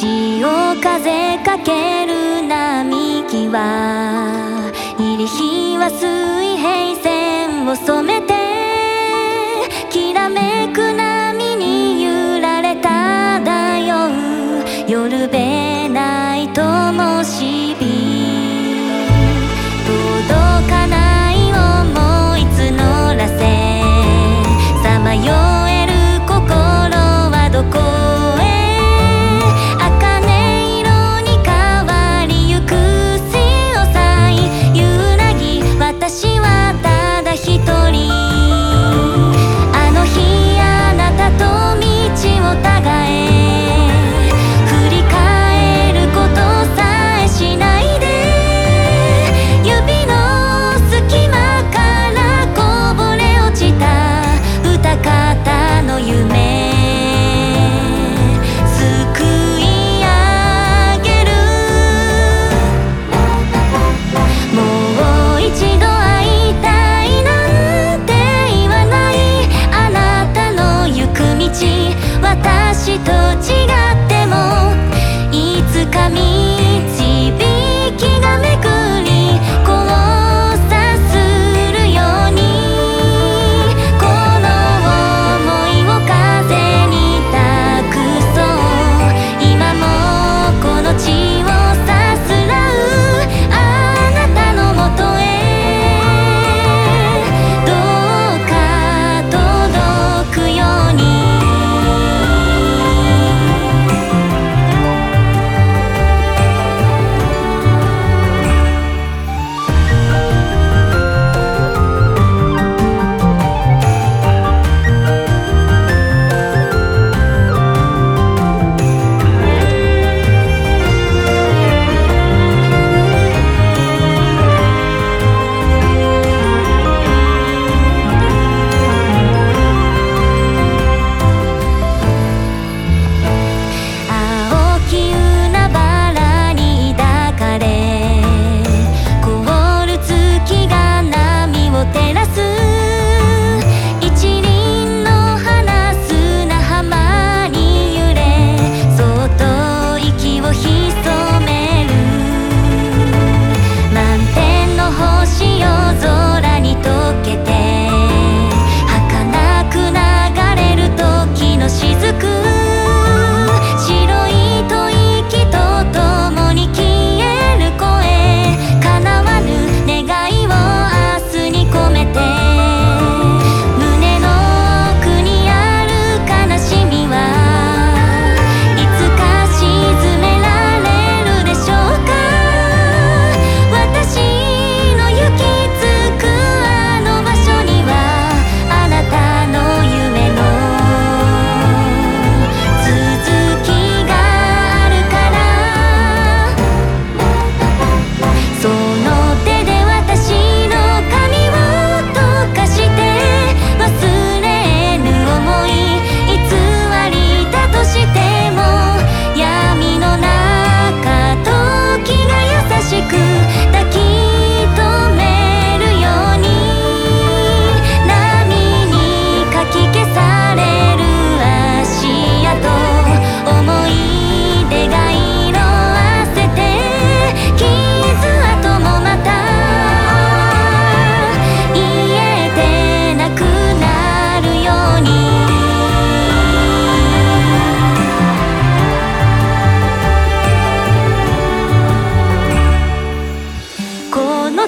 潮風かける並木は入り日は水平線を染めてしと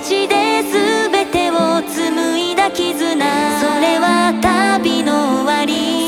星で全てを紡いだ絆。それは旅の終わり。